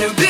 new beat. be